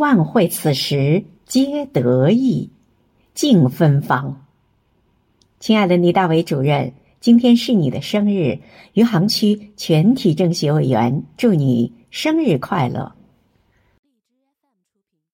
万会此时皆得意，敬芬芳。亲爱的倪大伟主任，今天是你的生日，余杭区全体政协委员祝你生日快乐。